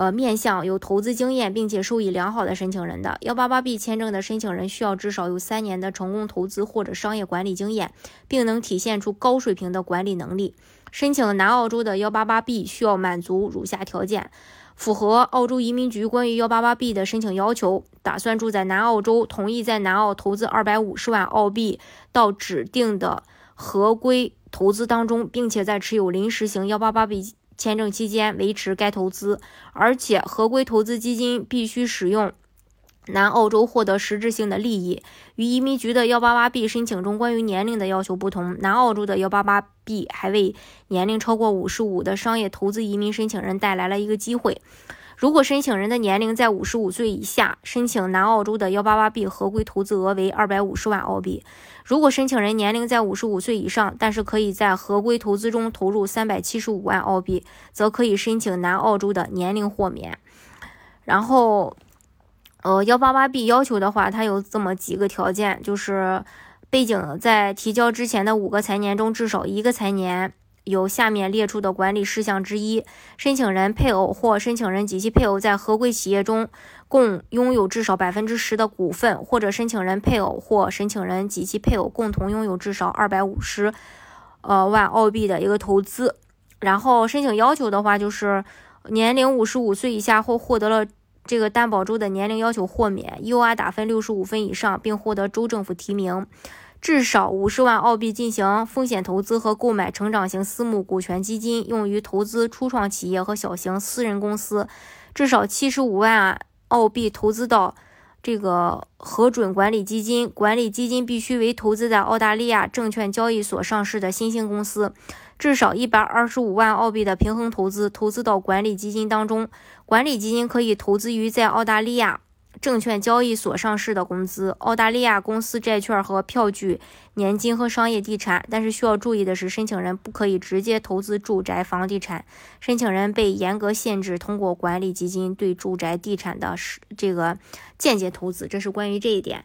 呃，面向有投资经验并且收益良好的申请人的幺八八 B 签证的申请人需要至少有三年的成功投资或者商业管理经验，并能体现出高水平的管理能力。申请南澳洲的幺八八 B 需要满足如下条件：符合澳洲移民局关于幺八八 B 的申请要求，打算住在南澳洲，同意在南澳投资二百五十万澳币到指定的合规投资当中，并且在持有临时型幺八八 B。签证期间维持该投资，而且合规投资基金必须使用南澳洲获得实质性的利益。与移民局的幺八八 B 申请中关于年龄的要求不同，南澳洲的幺八八 B 还为年龄超过五十五的商业投资移民申请人带来了一个机会。如果申请人的年龄在五十五岁以下，申请南澳洲的幺八八 B 合规投资额为二百五十万澳币；如果申请人年龄在五十五岁以上，但是可以在合规投资中投入三百七十五万澳币，则可以申请南澳洲的年龄豁免。然后，呃，幺八八 B 要求的话，它有这么几个条件，就是背景在提交之前的五个财年中至少一个财年。有下面列出的管理事项之一：申请人配偶或申请人及其配偶在合规企业中共拥有至少百分之十的股份，或者申请人配偶或申请人及其配偶共同拥有至少二百五十呃万澳币的一个投资。然后申请要求的话，就是年龄五十五岁以下或获得了这个担保州的年龄要求豁免，UR 打分六十五分以上，并获得州政府提名。至少五十万澳币进行风险投资和购买成长型私募股权基金，用于投资初创企业和小型私人公司。至少七十五万澳币投资到这个核准管理基金，管理基金必须为投资在澳大利亚证券交易所上市的新兴公司。至少一百二十五万澳币的平衡投资投资到管理基金当中，管理基金可以投资于在澳大利亚。证券交易所上市的公司、澳大利亚公司债券和票据、年金和商业地产。但是需要注意的是，申请人不可以直接投资住宅房地产。申请人被严格限制通过管理基金对住宅地产的这个间接投资。这是关于这一点。